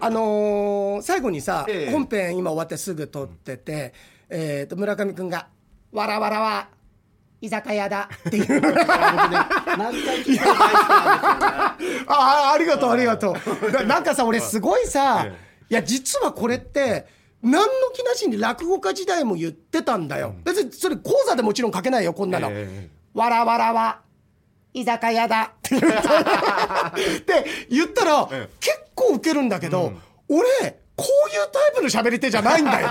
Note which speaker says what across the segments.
Speaker 1: あのー最後にさ、
Speaker 2: ええ。
Speaker 1: 本編今終わってすぐ撮ってて、えーと村上君が「わらわらは居酒屋だ」っていう。ああありがとうありがとう。だなんかさ俺すごいさ、
Speaker 2: え
Speaker 1: いや実はこれって何の気なしに落語家時代も言ってたんだよ、別にそれ講座でもちろん書けないよこんなの、
Speaker 2: え。
Speaker 1: わらわらは居酒屋だ。って言ったって言ったら、
Speaker 2: ええ。
Speaker 1: 結構ウケるんだけど、俺こういうタイプの喋り手じゃないんだよ。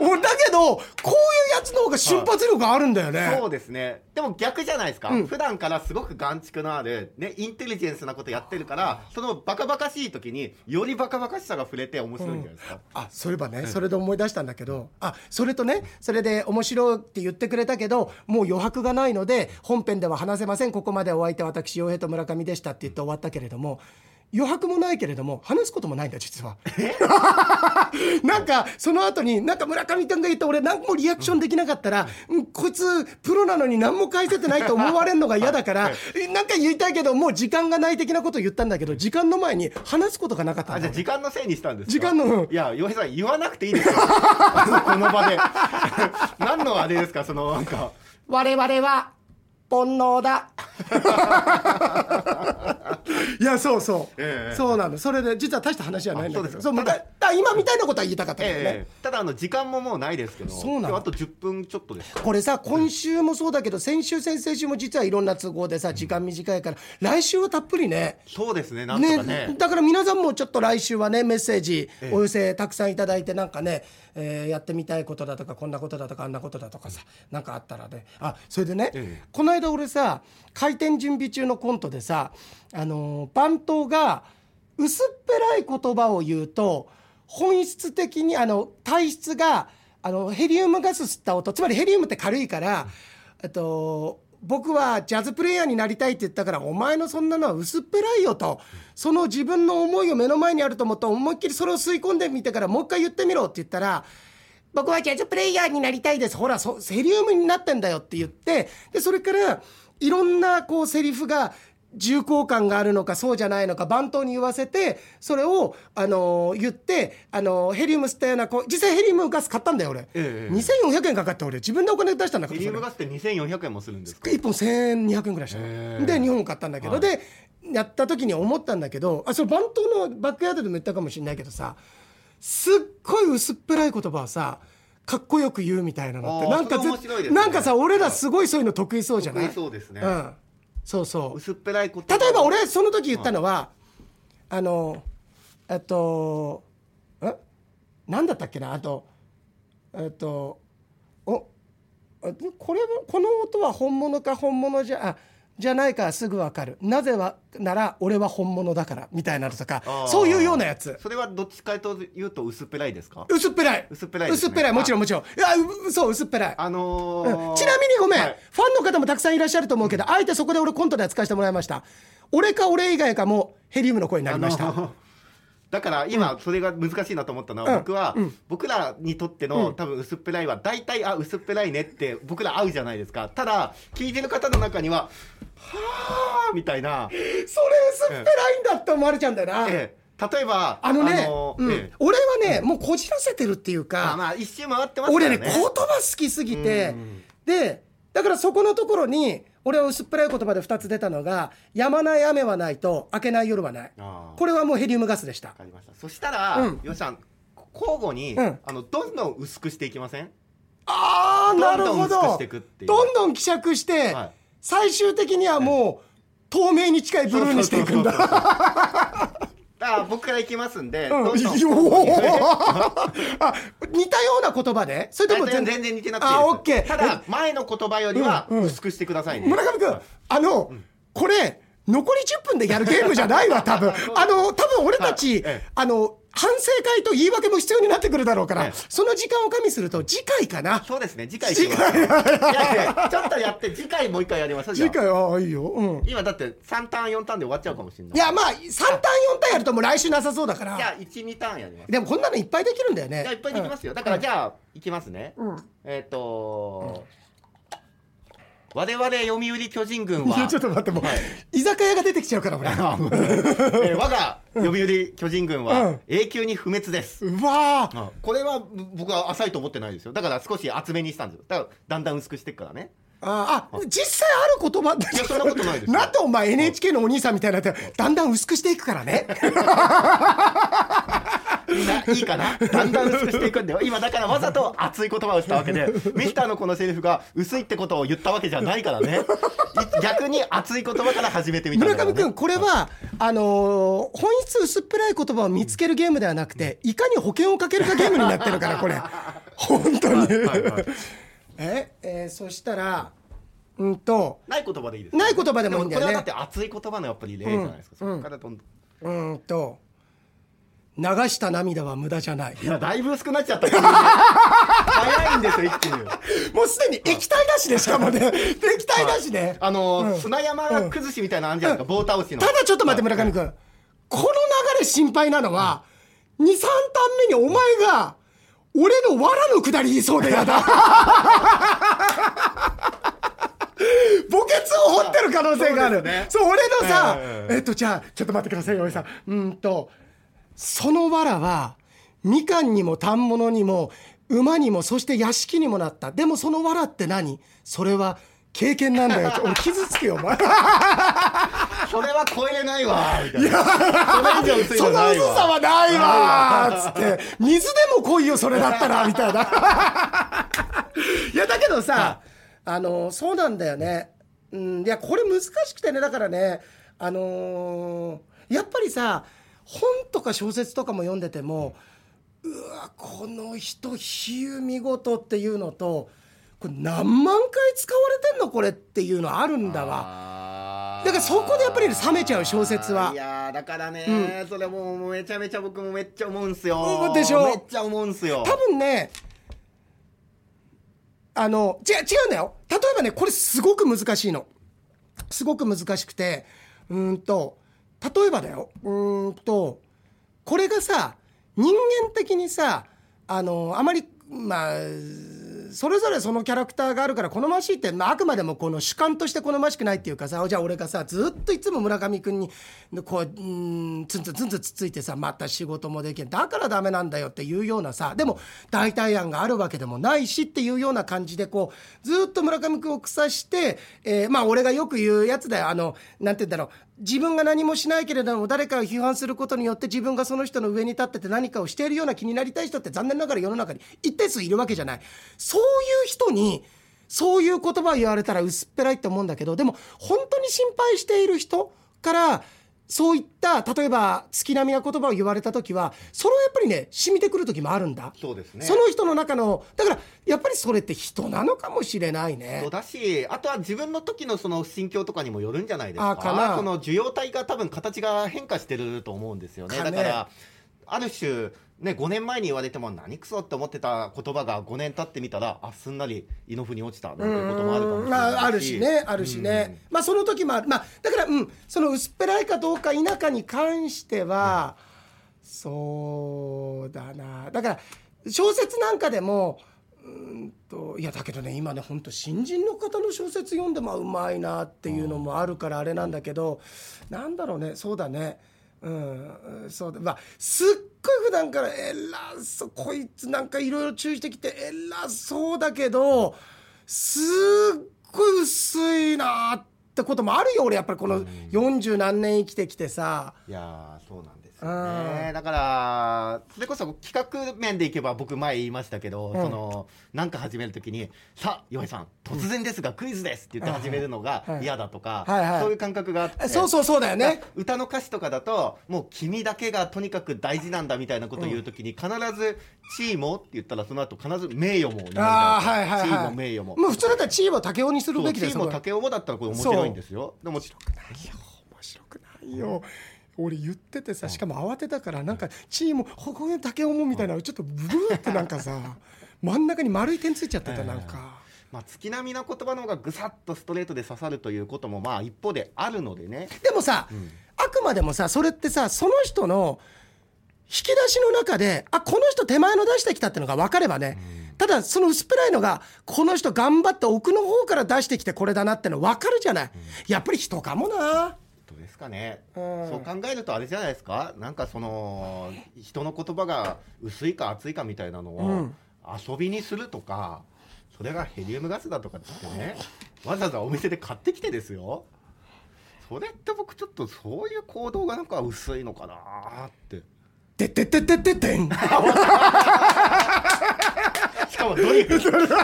Speaker 1: 俺 だけどこういうやつの方が瞬発力あるんだよね。
Speaker 2: そうですね。でも逆じゃないですか、
Speaker 1: うん。
Speaker 2: 普段からすごく眼蓄のある、ね、インテリジェンスなことやってるからそのバカバカしい時によりバカバカしさが触れて面白いんじゃないですか、
Speaker 1: あそういえばねそれで思い出したんだけど。あそれとねそれで面白いって言ってくれたけどもう余白がないので本編では話せません。ここまでお相手は私洋平と村上でしたって言って終わったけれども余白もないけれども話すこともないんだ実は。なんかその後になんか村上君が言って俺何もリアクションできなかったら、うんこいつプロなのに何も返せてないと思われるのが嫌だからえなんか言いたいけどもう時間がない的なことを言ったんだけど時間の前に話すことがなかったんだ
Speaker 2: あじゃあ時間のせいにしたんですか？
Speaker 1: 時間のうん。
Speaker 2: いや洋平さん言わなくていいですよ。この場で。何のあれですか？そのなんか。
Speaker 1: 我々は煩悩だ。いやそうそう、
Speaker 2: ええ
Speaker 1: そうなの。それで実は大した話じゃないんだけど。
Speaker 2: あそうです
Speaker 1: そうむかあ今みたいなことは言いたかったけどね、
Speaker 2: ええただあの時間ももうないですけど
Speaker 1: そうなの。
Speaker 2: あと10分ちょっとです。
Speaker 1: これさ今週もそうだけど先週先々週も実はいろんな都合でさ時間短いから来週はたっぷりね。
Speaker 2: そうですねなんとかね
Speaker 1: だから皆さんもちょっと来週はねメッセージ
Speaker 2: ええ。
Speaker 1: お寄せたくさんいただいてなんかね、えーやってみたいことだとかこんなことだとかあんなことだとかさなんかあったらね。あそれでね、
Speaker 2: ええ。
Speaker 1: この間俺さ開店準備中のコントでさあの番頭が薄っぺらい言葉を言うと本質的にあの体質があのヘリウムガス吸った音つまりヘリウムって軽いから、えっと僕はジャズプレイヤーになりたいって言ったからお前のそんなのは薄っぺらいよとその自分の思いを目の前にあると思って思いっきりそれを吸い込んでみてからもう一回言ってみろって言ったら僕はジャズプレイヤーになりたいです。ほらそヘリウムになってんだよって言ってでそれからいろんなこうセリフが重厚感があるのかそうじゃないのか番頭に言わせてそれを、あのー言って、あのーヘリウム吸ったようなこう実際ヘリウムガス買ったんだよ俺、
Speaker 2: ええ
Speaker 1: 2400円かかって俺。自分でお金出したんだから
Speaker 2: ヘリウムガスって2400円もするんですか
Speaker 1: ？1本1200円ぐらいした。で2本買ったんだけど、
Speaker 2: はい。
Speaker 1: でやった時に思ったんだけどあそれ番頭のバックヤードでも言ったかもしれないけどさすっごい薄っぺらい言葉をさかっこよく言うみたいなのってなんか
Speaker 2: ね。
Speaker 1: なんかさ俺らすごいそういうの得意そうじゃない？
Speaker 2: 得意そうですね。
Speaker 1: うん、そうそう。
Speaker 2: 薄っぺらいこと
Speaker 1: 例えば俺その時言ったのは、あのえっとえ？なんだったっけな？あとえっとおあこれもこの音は本物か本物じゃあじゃないかすぐわかる。なぜはなら俺は本物だからみたいなのとかそういうようなやつ。
Speaker 2: それはどっちかというと薄っぺらいですか？
Speaker 1: 薄っぺらい。
Speaker 2: 薄っぺらいね。
Speaker 1: 薄っぺらい。もちろんもちろん。い。やうそう薄っぺらい。
Speaker 2: あのー
Speaker 1: うん。ちなみにごめん、
Speaker 2: はい。
Speaker 1: ファンの方もたくさんいらっしゃると思うけど、あえてそこで俺コントで扱わせてもらいました。俺か俺以外かもヘリウムの声になりました、
Speaker 2: あの だから今それが難しいなと思ったのは、
Speaker 1: うん。
Speaker 2: 僕は、
Speaker 1: うん。
Speaker 2: 僕らにとっての、
Speaker 1: うん。
Speaker 2: 多分薄っぺらいは大体あ薄っぺらいねって僕ら合うじゃないですか。ただ聞いてる方の中にははあみたいな、
Speaker 1: それ薄っぺらいんだって思われちゃうんだよな、
Speaker 2: ええ。例えば
Speaker 1: あのね、
Speaker 2: の
Speaker 1: うん。
Speaker 2: ええ。
Speaker 1: 俺はね、もうこじらせてるっていうか、
Speaker 2: あまあ一周回ってます
Speaker 1: 俺ね言葉好きすぎて、
Speaker 2: うん。
Speaker 1: でだからそこのところに俺は薄っぺらい言葉で2つ出たのが「止まない雨はない」と「明けない夜はない」これはもうヘリウムガスでした。
Speaker 2: わかりました。そしたら、
Speaker 1: うん。
Speaker 2: よっしゃん交互に、
Speaker 1: うん。
Speaker 2: あのどんどん薄くしていきません？
Speaker 1: ああなるほど。
Speaker 2: どんどん
Speaker 1: 希釈して、
Speaker 2: はい
Speaker 1: 最終的にはもう透明に近いブルーにしていくんだ。
Speaker 2: そうそうそうそう だから僕からいきますんで、
Speaker 1: うん。
Speaker 2: どんどん。
Speaker 1: おー。あ似たような言葉で？それとも
Speaker 2: 全然。全然似てなくて
Speaker 1: あオッケー。
Speaker 2: ただ前の言葉よりは
Speaker 1: うんうん。
Speaker 2: 薄くしてくださいね、
Speaker 1: 村上君あの、これ残り10分でやるゲームじゃないわ多分。あの多分俺たち、
Speaker 2: はい。ええ。
Speaker 1: あの反省会と言い訳も必要になってくるだろうから、
Speaker 2: ええ。
Speaker 1: その時間を加味すると次回かな。
Speaker 2: そうですね次回いきます。いやいやちょっとやって次回もう一回やります
Speaker 1: 次回ああいいよ。うん。
Speaker 2: 今だって3ターン4ターンで終わっちゃうかもしれない。
Speaker 1: いやまあ3ターン4ターンやるともう来週なさそうだから。
Speaker 2: じゃあ12ターンやります。
Speaker 1: でもこんなのいっぱいできるんだよね。
Speaker 2: じゃあいっぱいできますよ、だからじゃあいきますね、
Speaker 1: うん。
Speaker 2: えっ、と我々読売巨人軍は
Speaker 1: ちょっと待ってもう、居酒屋が出てきちゃうから俺。
Speaker 2: えー我が読売巨人軍
Speaker 1: う
Speaker 2: は
Speaker 1: ん。
Speaker 2: 永久に不滅です、
Speaker 1: うわ
Speaker 2: これは僕は浅いと思ってないですよ。だから少し厚めにしたんですよ。だからだんだん薄くしていくからね。
Speaker 1: ああ実際ある言葉って
Speaker 2: いやそんなことないですよ。
Speaker 1: なんでお前 NHK のお兄さんみたいになってだんだん薄くしていくからね
Speaker 2: みんないいかな？だんだん薄くしていくんだよ。今だからわざと熱い言葉をしたわけでミスターのこのセリフが薄いってことを言ったわけじゃないからね。い逆に熱い言葉から始めてみたね、
Speaker 1: 村上君これはあのー本質薄っぺらい言葉を見つけるゲームではなくていかに保険をかけるかゲームになってるからこれ。本当に、
Speaker 2: はいはい
Speaker 1: ええーそしたらうんと
Speaker 2: ない言葉でいいです
Speaker 1: ない言葉でもいいんだよね。
Speaker 2: これはだって熱い言葉のやっぱり例じゃないですか、そこからどんどん。
Speaker 1: うんと流した涙は無駄じゃない。
Speaker 2: いやだいぶ薄くなっちゃった早いんですよ一気に。
Speaker 1: もうすでに液体だしねしかもね。液体だしね、
Speaker 2: あの、
Speaker 1: うん。
Speaker 2: 砂山崩しみたいなのあるじゃないですか、棒倒しの。
Speaker 1: ただちょっと待って村上君、この流れ心配なのは、23ターン目にお前が俺の藁の下り言いそうでやだ。墓穴を掘ってる可能性がある。
Speaker 2: ね。
Speaker 1: そう俺のさ、
Speaker 2: ええ。
Speaker 1: えっとじゃあちょっと待ってくださいよおじさん。うんとその藁はみかんにも反物にも馬にもそして屋敷にもなった。でもその藁って何？それは経験なんだよ。俺傷つくよお前。
Speaker 2: それは超えれないわ。みたいなそ
Speaker 1: の薄さ
Speaker 2: わ。
Speaker 1: はないわ。つって水でも来いよそれだったらみたいな。いやだけどさあのそうなんだよね。うんいやこれ難しくてねだからねあのーやっぱりさ本とか小説とかも読んでてもうわこの人比喩見事っていうのとこれ何万回使われてんのこれっていうのあるんだわ。だからそこでやっぱり冷めちゃう小説は。い
Speaker 2: やーだからね、それもうめちゃめちゃ僕もめっちゃ思うんすよ。
Speaker 1: でしょ？
Speaker 2: めっちゃ思うんすよ。
Speaker 1: 多分ねあの違う違うんだよ。例えばねこれすごく難しいの。すごく難しくてうーんと例えばだよ。うーんとこれがさ人間的にさあのあまりまあそれぞれそのキャラクターがあるから好ましいって、まあ、あくまでもこの主観として好ましくないっていうかさじゃあ俺がさずっといつも村上君にこううーんツンツンツンツンつついてさまた仕事もできんだからダメなんだよっていうようなさでも代替案があるわけでもないしっていうような感じでこうずっと村上君を腐して、えーまあ俺がよく言うやつだよ。あのなんて言うんだろう。自分が何もしないけれども誰かを批判することによって自分がその人の上に立ってて何かをしているような気になりたい人って残念ながら世の中に一定数いるわけじゃない。そういう人にそういう言葉を言われたら薄っぺらいって思うんだけどでも本当に心配している人からそういった例えば月並みな言葉を言われた時はそれはやっぱりね染みてくる時もあるんだ。
Speaker 2: そうですね。
Speaker 1: その人の中のだからやっぱりそれって人なのかもしれないね。
Speaker 2: そうだしあとは自分の時のその心境とかにもよるんじゃないですか。
Speaker 1: あかな。
Speaker 2: その受容体が多分形が変化してると思うんですよね。だからある種ね、5年前に言われても何クソって思ってた言葉が5年経ってみたらあすんなり胃の腑に落ちたなんていうこともあるかもしれない
Speaker 1: あ、あるしねあるしね、まあその時もある。まあだからうんその薄っぺらいかどうか否かに関しては、そうだな。だから小説なんかでもうんといやだけどね今ね本当新人の方の小説読んでもうまいなっていうのもあるからあれなんだけどなんだろうねそうだねうんそうだ。まあすっごい普段から偉そうこいつなんかいろいろ注意してきて偉そうだけどすっごい薄いなってこともあるよ俺。やっぱりこの40何年生きてきてさ。
Speaker 2: いやーそうなんですよねだからそれこそ企画面でいけば僕前言いましたけど、
Speaker 1: うん
Speaker 2: そのなんか始めるときに「さあ岩井さん突然ですがクイズです」って言って始めるのが
Speaker 1: はい
Speaker 2: 嫌だとか、
Speaker 1: はいはい
Speaker 2: そういう感覚があって
Speaker 1: そうそうそうだよね。
Speaker 2: 歌の歌詞とかだともう君だけがとにかく大事なんだみたいなことを言うときに必ず「地位も」って言ったらその後必ず「名誉も」になるじゃ
Speaker 1: ああ
Speaker 2: ないですか
Speaker 1: はいはいはい。
Speaker 2: 地位も名誉も。
Speaker 1: もう普通だったら地位を竹雄にするべきですよ。
Speaker 2: 地位も竹雄もだったらこれ面白いんですよ。でも
Speaker 1: 面白くないよ。俺言っててさしかも慌てたからなんかチームここで竹雄もみたいなちょっとブルーってなんかさ 真ん中に丸い点ついちゃってたなんか。
Speaker 2: まあ、月並みな言葉の方がぐさっとストレートで刺さるということもまあ一方であるのでね。
Speaker 1: でもさ、あくまでもさそれってさその人の引き出しの中であこの人手前の出してきたってのが分かればね、ただその薄っぺらいのがこの人頑張って奥の方から出してきてこれだなっての分かるじゃない、やっぱり人かもな
Speaker 2: どうですかね、
Speaker 1: うん。
Speaker 2: そう考えるとあれじゃないですか？なんかその人の言葉が薄いか厚いかみたいなのを
Speaker 1: うん。
Speaker 2: 遊びにするとか、それがヘリウムガスだとかってねわざわざお店で買ってきてですよ。それって僕ちょっとそういう行動がなんか薄いのかなーって。
Speaker 1: てってってってってってん。
Speaker 2: しかもドリフ。ドリフ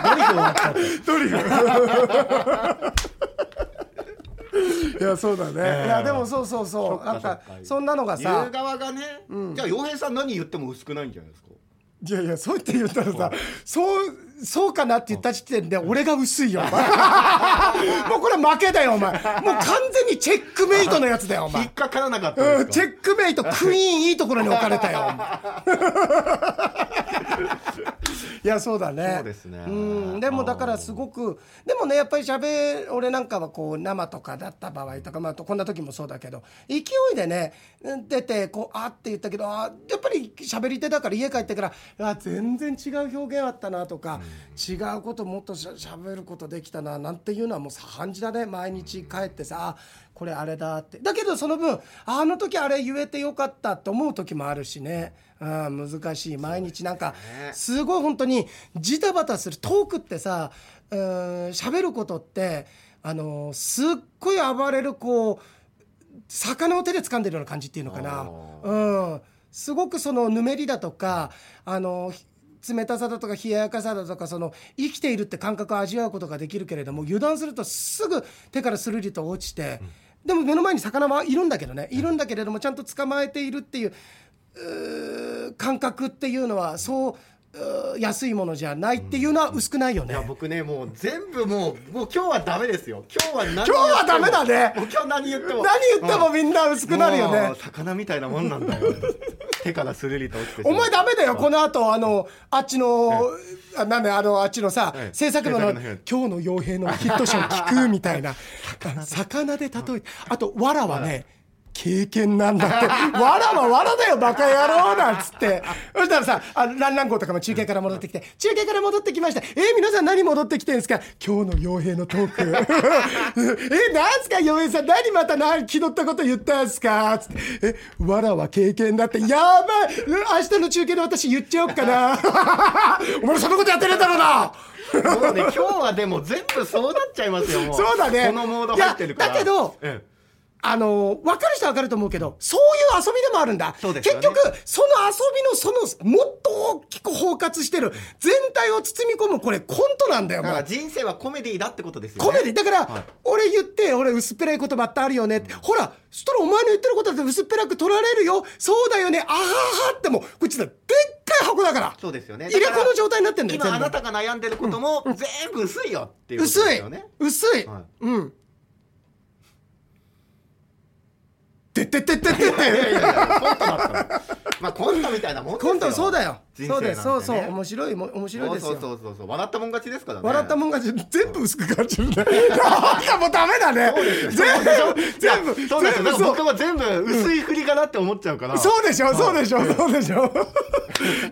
Speaker 1: ドリフいやそうだね、
Speaker 2: ええ。
Speaker 1: いやでもそうそうそう。なんか
Speaker 2: そ
Speaker 1: んなのが
Speaker 2: 言
Speaker 1: さ
Speaker 2: う側がね、じゃあ洋平さん何言っても薄くないんじゃないですか？
Speaker 1: いやいやそう言って言ったらさそうそうかなって言った時点で俺が薄いよお前。もうこれ負けだよお前。もう完全にチェックメイトのやつだよお前。
Speaker 2: 引っかからなかった
Speaker 1: うんチェックメイトクイーンいいところに置かれたよお前 いやそうだね。
Speaker 2: そうですね。
Speaker 1: ん。でもだからすごくでもねやっぱり喋俺なんかはこう生とかだった場合とかまあこんな時もそうだけど勢いでね出てこうあって言ったけどあやっぱり喋り手だから家帰ってからあ全然違う表現あったなとか、違うこともっとしゃ喋ることできたななんていうのはもう盛んじだね。毎日帰ってさあこれあれだって。だけどその分ああの時あれ言えてよかったって思う時もあるしね、うん、難しい。毎日なんか
Speaker 2: ね。
Speaker 1: すごい本当にジタバタするトークってさうん喋ることってあのすっごい暴れるこう魚を手で掴んでるような感じっていうのかな、うん、すごくそのぬめりだとかあのひ冷たさだとか冷ややかさだとかその生きているって感覚を味わうことができるけれども油断するとすぐ手からスルリと落ちて、でも目の前に魚はいるんだけどねい。るんだけれどもちゃんと捕まえているっていう感覚っていうのはそう安いものじゃないっていうのは薄くないよね。
Speaker 2: いや僕ねもう全部もうもう今日はダメですよ。今日は何
Speaker 1: 今日はダメだね。
Speaker 2: もう今日何言っても。
Speaker 1: 何言ってもみんな薄くなるよね。
Speaker 2: 魚みたいなもんなんだよ。手からスルリと
Speaker 1: お前ダメだよ。この後あのあっちのあなんであのあっちのさ
Speaker 2: ええ
Speaker 1: 制作部の今日の傭兵のヒット賞聞くみたいな。魚で。例えてあとわらはね経験なんだって。わらはわらだよバカ野郎なんつって。そしたらさあのランラン号とかも中継から戻ってきて中継から戻ってきました。えー、皆さん何戻ってきてんすか？今日の傭兵のトーク。えなんすか？傭兵さん何また何気取ったこと言ったんすか？つって。えわらは経験だって。やばい！明日の中継で私言っちゃおっかな。お前そんなことやってねえだろうな。
Speaker 2: もうね。今日はでも全部そうなっちゃいますよもう。
Speaker 1: そうだね。
Speaker 2: このモード入ってるから。
Speaker 1: いやだけど
Speaker 2: え
Speaker 1: あの分かる人は分かると思うけどそういう遊びでもあるんだ、
Speaker 2: ね。
Speaker 1: 結局その遊びのそのもっと大きく包括してる全体を包み込むこれコントなんだよ
Speaker 2: えだから人生はコメディだってことですよね。
Speaker 1: コメディだから、
Speaker 2: はい。
Speaker 1: 俺言って俺薄っぺらい言葉ってあるよね。って、ほらそしたらお前の言ってることだって薄っぺらく取られるよ。そうだよね。あははってもこっちだでっかい箱だから。
Speaker 2: そうですよね。
Speaker 1: 入れ子の状態になってんだよ
Speaker 2: 今あなたが悩んでることも全部薄いよっていうこと
Speaker 1: 薄い
Speaker 2: ですよね。
Speaker 1: 薄い、
Speaker 2: はい。
Speaker 1: うんてってってってって。って
Speaker 2: いやいやいやコントだったの。まあコントみたいなもんですよ。
Speaker 1: 今度そうだよ、
Speaker 2: 人生
Speaker 1: そうですそうそう
Speaker 2: なんてね。
Speaker 1: 面白いも面白いですよ。
Speaker 2: そうそうそうそう。笑ったもん勝ちですからね。
Speaker 1: 笑ったもんが全部薄く感じるね。なんかもうダメだね。全部全部
Speaker 2: そう。ですよ僕も全部薄い振りかなって思っちゃうから、
Speaker 1: そうでしょそうでしょそうでしょ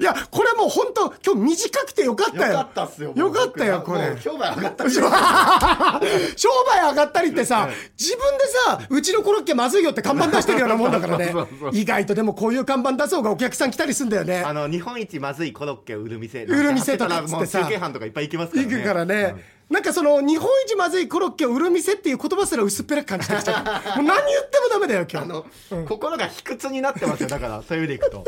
Speaker 1: いやこれもう本当今日短くてよかったよ。
Speaker 2: よかったっすよ
Speaker 1: よかったよこれ。
Speaker 2: 商売上がったし
Speaker 1: 商売上がったりってさ自分でさうちのコロッケまずいよって看板出してるようなもんだからね。
Speaker 2: そうそうそう。
Speaker 1: 意外とでもこういう看板出そうがお客さん来たりすんだよね。
Speaker 2: あの日本一まずいコロッケを売る店。
Speaker 1: 売る店とかっつってさ。
Speaker 2: もう中継班とかいっぱい行きますからね。
Speaker 1: 行くからね、なんかその日本一まずいコロッケを売る店っていう言葉すら薄っぺらく感じてきちゃう もう何言ってもダメだよ今日
Speaker 2: あの、心が卑屈になってますよ。だからそういう意味でいくと。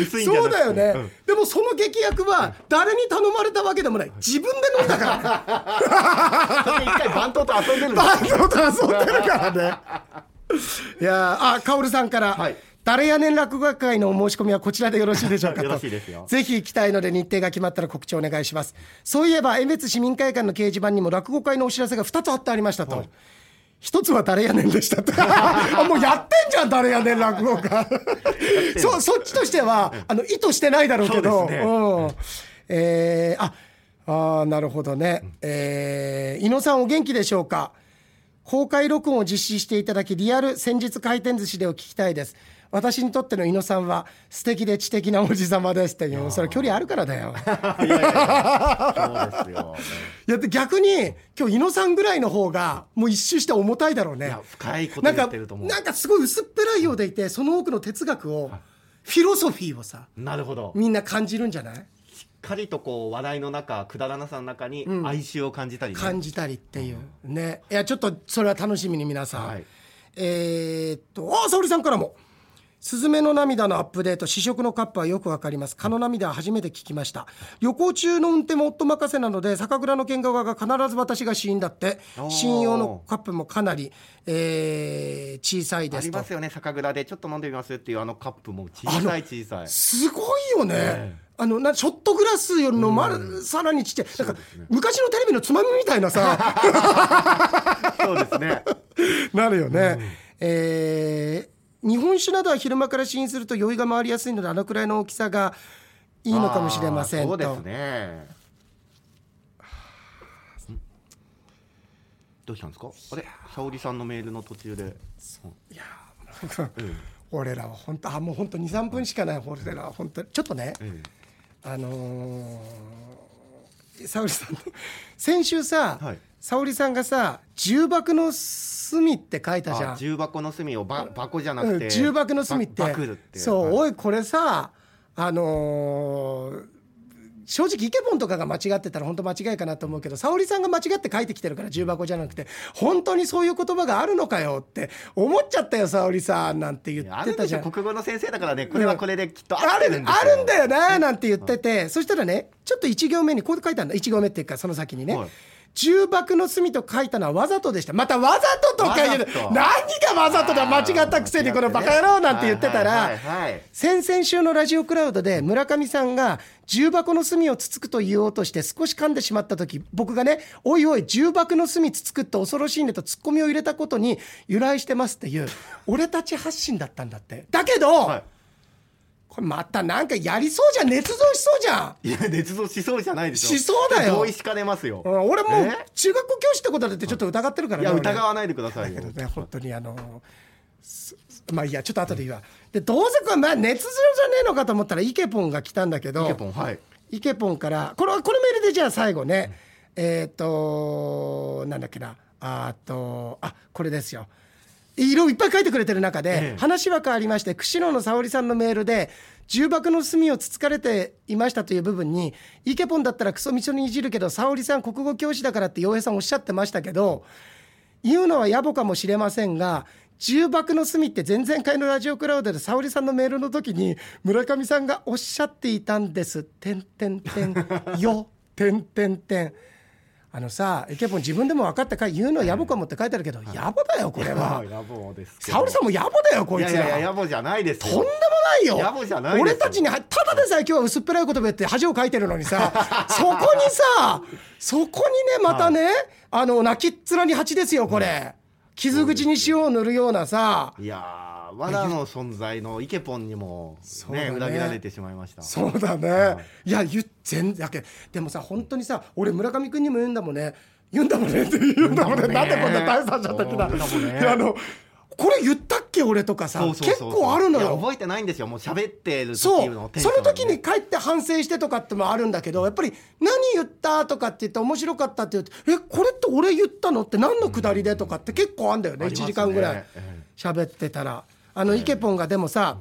Speaker 2: 薄いんじゃ
Speaker 1: そうだよね、
Speaker 2: うん。
Speaker 1: でもその劇薬は誰に頼まれたわけでもない。自分で飲んだから。
Speaker 2: 一回番頭と遊んでるんです
Speaker 1: バンドと遊んでるからね。いやーあカオルさんから、
Speaker 2: はい
Speaker 1: 誰やねん落語学会のお申し込みはこちらでよろしいでしょうかと。
Speaker 2: よろしいですよ。
Speaker 1: ぜひ行きたいので日程が決まったら告知お願いします。そういえば江別市民会館の掲示板にも落語会のお知らせが2つ貼ってありましたと、一つは誰やねんでしたって あもうやってんじゃん誰やねん落語家。そそっちとしてはあの意図してないだろうけど。
Speaker 2: そうね。
Speaker 1: うん。えーああーなるほどね、えー、井野さんお元気でしょうか？公開録音を実施していただきリアル先日回転寿司でを聞きたいです私にとっての猪野さんは素敵で知的なおじさまですっていうそれ距離あるからだよ。
Speaker 2: いやいやいや。そうですよ、
Speaker 1: いやで逆に今日猪野さんぐらいの方がもう一周して重たいだろうね。
Speaker 2: 深いこと言ってると思う。
Speaker 1: なんかすごい薄っぺらいようでいてその奥の哲学をフィロソフィーをさ
Speaker 2: なるほど。
Speaker 1: みんな感じるんじゃない？
Speaker 2: しっかりとこう話題の中くだらなさの中に哀愁を感じたりね、
Speaker 1: 感じたりっていう。ね。いやちょっとそれは楽しみに皆さん、
Speaker 2: はい。
Speaker 1: えーっとあ沙織さんからも「すずめの涙」のアップデート試食のカップはよくわかります。蚊の涙は初めて聞きました。旅行中の運転も夫任せなので酒蔵の見学が必ず私が試飲だって。
Speaker 2: おー。
Speaker 1: 試飲用のカップもかなり、えー小さいですと。
Speaker 2: ありますよね酒蔵で。ちょっと飲んでみますっていうあのカップも小さい小さい。
Speaker 1: すごいよね、
Speaker 2: え
Speaker 1: あのなショットグラスよりのまる、さらにちっちゃい。なんか、昔のテレビのつまみみたいなさ。
Speaker 2: そうですね。
Speaker 1: なるよね、えー日本酒などは昼間から試飲すると酔いが回りやすいのであのくらいの大きさがいいのかもしれません
Speaker 2: そうですね。んどうしたんですか？あれ？沙織さんのメールの途中で。
Speaker 1: いや俺らは本当あもう本当23分しかない俺らは本当ちょっとね
Speaker 2: え。
Speaker 1: あのー、沙織さんの先週さ、
Speaker 2: はい。
Speaker 1: 沙織さんがさ重箱の隅って書いたじゃん。
Speaker 2: あ重箱の隅をば箱じゃな
Speaker 1: うん
Speaker 2: くて、
Speaker 1: 重箱の隅って。そう、
Speaker 2: はい。
Speaker 1: おいこれさあのー正直イケポンとかが間違ってたら本当間違いかなと思うけど沙織さんが間違って書いてきてるから重箱じゃなくて本当にそういう言葉があるのかよって思っちゃったよ沙織さんなんて言ってたじゃん。
Speaker 2: 国語の先生だからねこれはこれできっと合
Speaker 1: ある
Speaker 2: ん
Speaker 1: だよななんて言ってて、そしたらねちょっと1行目にこう書いてあるんだ1行目っていうかその先にね、
Speaker 2: はい
Speaker 1: 重箱の隅と書いたのはわざとでした。またわざととか言う何がわざとだ？間違ったくせにこのバカ野郎なんて言ってたら、先々週のラジオクラウドで村上さんが重箱の隅をつつくと言おうとして少し噛んでしまった時僕がね「おいおい重箱の隅つつくって恐ろしいね」とツッコミを入れたことに由来してますっていう俺たち発信だったんだって。だけど、
Speaker 2: はい
Speaker 1: これまたなんかやりそうじゃん。捏造しそうじゃん。
Speaker 2: いや捏造しそうじゃないでしょ。
Speaker 1: しそうだよ。
Speaker 2: 同意しかねますよ。
Speaker 1: うん俺もう
Speaker 2: え
Speaker 1: 中学校教師ってことだってちょっと疑ってるから
Speaker 2: いや
Speaker 1: 俺。
Speaker 2: 疑わないでくださいよ。
Speaker 1: ね本当にあのすまあいいやちょっと後で言うわ。でどうせこれ、まあ、捏造じゃねえのかと思ったらイケポンが来たんだけど
Speaker 2: イケポンはい。
Speaker 1: イケポンからこれこのメールでじゃあ最後ね、えっ、となんだっけな。あーとあこれですよ色いっぱい書いてくれてる中で、
Speaker 2: ええ。
Speaker 1: 話は変わりまして釧路の沙織さんのメールで重箱の隅をつつかれていましたという部分にイケポンだったらクソみそにいじるけど沙織さん国語教師だからって洋平さんおっしゃってましたけど言うのは野暮かもしれませんが重箱の隅って前々回のラジオクラウドで沙織さんのメールの時に村上さんがおっしゃっていたんです。てんてんてん。よ。てんてんてんあのさイケポン自分でも分かったか言うのは野暮かもって書いてあるけど、野暮だよこれは。
Speaker 2: 野暮です
Speaker 1: 沙織さんも野暮だよこいつら。
Speaker 2: いやいや野暮じゃないですよ。
Speaker 1: とんでもないよ。
Speaker 2: 野暮じゃない
Speaker 1: 俺たちにただでさえ今日は薄っぺらい言葉言って恥をかいてるのにさ そこにさそこにねまたね、あの泣きっ面に蜂ですよこれ。傷口に塩を塗るようなさ
Speaker 2: いやーわらの存在のイケポンにも
Speaker 1: ね。
Speaker 2: ね裏切られてしまいました。
Speaker 1: そうだね、い、や言っ全然だけでもさ本当にさ俺村上君にも言うんだもんね。言うんだもんね。って言うんだもんね。なんでこんな大差しちゃったっけな。
Speaker 2: ね。
Speaker 1: あのこれ言ったっけ俺とかさ。結構あるのよ。
Speaker 2: 覚えてないんですよ。もう喋ってる時
Speaker 1: そう。その時に帰って反省してとかってもあるんだけどやっぱり「何言った?」とかって言って面白かったって言って「えこれって俺言ったの?」って何のくだりでとかって結構あんだよね。1
Speaker 2: ありますね。
Speaker 1: 時間ぐらい
Speaker 2: え
Speaker 1: 喋ってたらあのイケポンがでもさ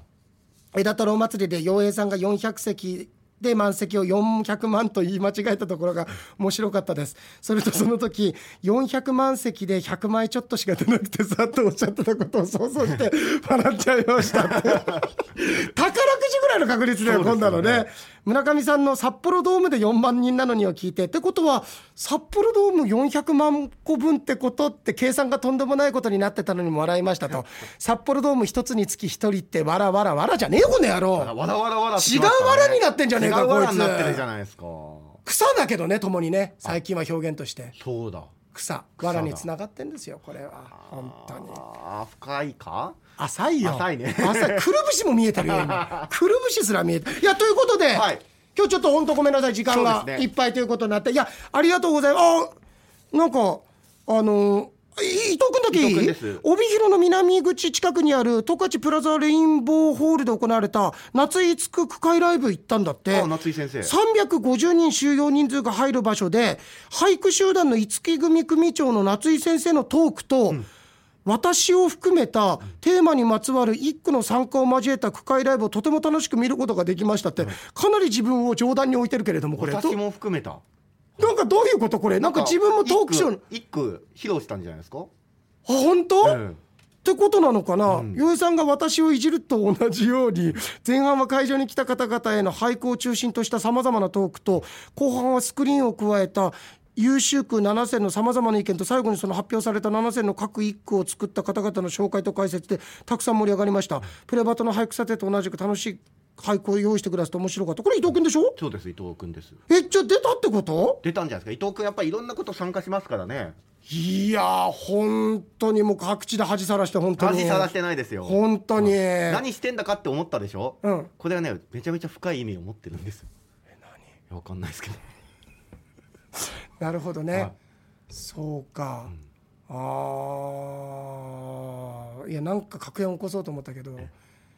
Speaker 1: 枝太郎祭りで陽平さんが400席で満席を400万と言い間違えたところが面白かったです。それとその時400万席で100枚ちょっとしか出なくてさとおっしゃってたことを想像して 笑っちゃいましたって。宝くじぐらいの確率だよ
Speaker 2: ね。
Speaker 1: 今度のね村上さんの札幌ドームで4万人なのにを聞いて。ってことは札幌ドーム400万個分ってことって計算がとんでもないことになってたのにも笑いましたと。札幌ドーム一つにつき一人ってわらわらわらじゃねえよこの野
Speaker 2: あ
Speaker 1: 郎
Speaker 2: わらわらわらって
Speaker 1: 違うわらになってんじゃねえかこいつ。
Speaker 2: になってるじゃないですか。
Speaker 1: 草だけどねともにね。最近は表現として。
Speaker 2: そうだ。
Speaker 1: 草。わらにつながってんですよこれは。本当に。
Speaker 2: あー深いか？
Speaker 1: 浅いよ。
Speaker 2: 浅いね。
Speaker 1: 浅い。くるぶしも見えてるよ今。くるぶしすら見えてる。いやということで、
Speaker 2: はい。
Speaker 1: 今日ちょっと本当ごめんなさい時間がいっぱいということになって、いやありがとうございます。あなんかあの伊藤君だけいい？帯広の南口近くにある十勝プラザレインボーホールで行われた夏井つく区会ライブ行ったんだって。
Speaker 2: あ夏井先生。
Speaker 1: 350人収容人数が入る場所で俳句集団の五木組組長の夏井先生のトークと、私を含めたテーマにまつわる一句の参加を交えた区会ライブをとても楽しく見ることができましたって、かなり自分を冗談に置いてるけれどもこれ。
Speaker 2: 私も含めた。
Speaker 1: どなんかどういうことこれ？なんか自分もトークショーに
Speaker 2: 一句披露したんじゃないですか？
Speaker 1: あ本当、
Speaker 2: ええ
Speaker 1: ってことなのかな、
Speaker 2: ん。
Speaker 1: 洋江さんが私をいじると同じように前半は会場に来た方々への俳句を中心としたさまざまなトークと後半はスクリーンを加えた優秀句7選のさまざまな意見と最後にその発表された7選の各一句を作った方々の紹介と解説でたくさん盛り上がりました。プレバトの俳句査定と同じく楽しい俳句を用意してくださって面白かった。これ伊藤君でしょ
Speaker 2: そうです伊藤君です。
Speaker 1: えじゃあ出たってこと？
Speaker 2: 出たんじゃないですか？伊藤君やっぱりいろんなこと参加しますからね。
Speaker 1: いやー本当にもう各地で恥さらして本当に。
Speaker 2: 恥さらしてないですよ。
Speaker 1: 本当に、
Speaker 2: 何してんだかって思ったでしょ、
Speaker 1: うん。
Speaker 2: これはねめちゃめちゃ深い意味を持ってるんです。え何？わかんないですけど
Speaker 1: なるほどね、
Speaker 2: はい。
Speaker 1: そうか、ああいやなんか確変起こそうと思ったけど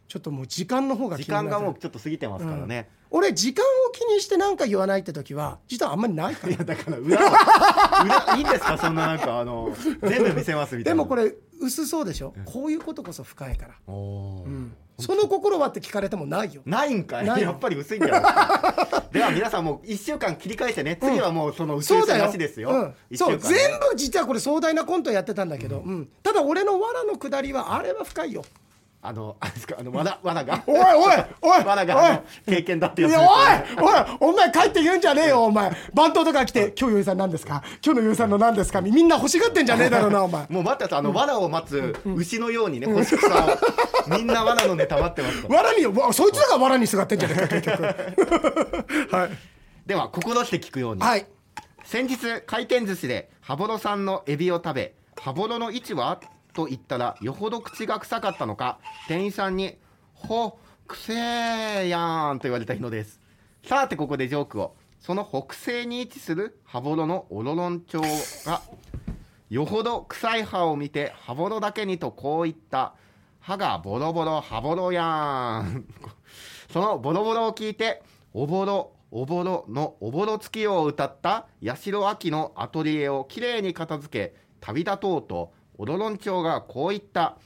Speaker 1: ちょっともう時間の方が
Speaker 2: 時間がもうちょっと過ぎてますからね、
Speaker 1: 俺時間を気にして何か言わないって時は実はあんまりないから。
Speaker 2: いやだから裏は裏いいんですか？そんななんかあの全部見せますみたいな。
Speaker 1: でもこれ薄そうでしょ？こういうことこそ深いから、うんその心はって聞かれてもないよ。
Speaker 2: ないんかい。やっぱり薄いんじゃないでは皆さんもう1週間切り返してね。次はもうその薄々
Speaker 1: そうだよ。
Speaker 2: なしですよ、
Speaker 1: そう全部実はこれ壮大なコントやってたんだけど、うん。ただ俺の藁の下りはあれは深いよ
Speaker 2: あのあれですかあのわなわなが。
Speaker 1: おいおいおい
Speaker 2: わな が経験だって
Speaker 1: い
Speaker 2: やつ
Speaker 1: や
Speaker 2: です。
Speaker 1: おいおいお前帰って言うんじゃねえよお前。番頭とか来て「今日よいさん何ですか？今日のよいさんの何ですか?」みんな欲しがってんじゃねえだろうなお前。
Speaker 2: もう待ってくださいあの藁を待つ牛のようにね星草を。みんな藁のネタ待ってますから
Speaker 1: 藁にわそいつらが藁にすがってんじゃねえか 結局。はい。
Speaker 2: では心して聞くように、
Speaker 1: はい。
Speaker 2: 先日回転寿司で羽幌さんのエビを食べ羽幌の位置は？と言ったらよほど口が臭かったのか店員さんに「ほくせーやん」と言われた日のです。さてここでジョークを。その北西に位置する羽幌のオロロン町がよほど臭い歯を見て羽幌だけにとこう言った。歯がボロボロ羽幌やん。そのボロボロを聞いて、おぼろ、おぼろのおぼろ月夜を歌った八代亜紀のアトリエをきれいに片付け、旅立とうと、おろろん町がこう言った。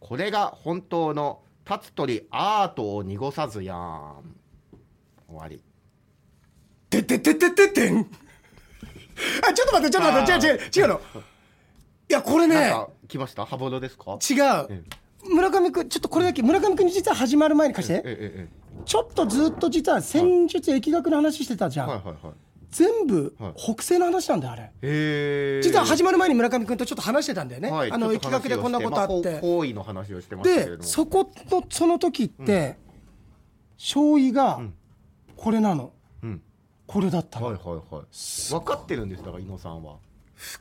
Speaker 2: これが本当の立つ鳥アートを濁さずやん。終わり。
Speaker 1: てってってってってってん。あちょっと待ってちょっと待って違う違う違うの。いやこれね。
Speaker 2: 来ました？羽幌ですか？
Speaker 1: 違う。村上君ちょっとこれだけ村上君に実は始まる前に貸して。ちょっとずっと実は戦術疫学の話してたじ
Speaker 2: え
Speaker 1: ゃん、
Speaker 2: はいはいはい。
Speaker 1: 全部
Speaker 2: はい。
Speaker 1: 北西の話なんだよあれ。実は始まる前に村上君とちょっと話してたんだよね、
Speaker 2: はい。
Speaker 1: あの疫学でこんなことあって、
Speaker 2: してま方位の話をしてまし。
Speaker 1: でそこのその時って、醤油が
Speaker 2: ん。
Speaker 1: これなの。
Speaker 2: うん。
Speaker 1: これだったの、
Speaker 2: はいはいはい。分かってるんですだから伊野さんは。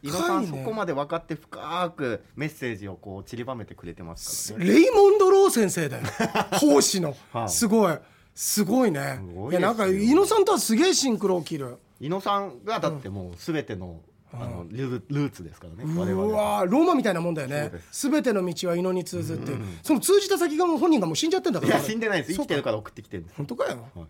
Speaker 2: 伊野さんそこまで分かって深くメッセージをこう散りばめてくれてますからね
Speaker 1: レイモンド・ロー先生だよ。奉仕の、
Speaker 2: はい。
Speaker 1: すごい。すごいね。
Speaker 2: い
Speaker 1: やなんか伊野さんとはすげえシンクロ起きる
Speaker 2: 伊野さんがだってもう全ての,、あのルーツですからね我々
Speaker 1: うわーローマみたいなもんだよね。
Speaker 2: です。
Speaker 1: 全ての道は伊野に通ずって、その通じた先がもう本人がもう死んじゃってんだから。
Speaker 2: いや死んでないです。生きてるから送ってきてるんです。
Speaker 1: 本当かよ。
Speaker 2: はい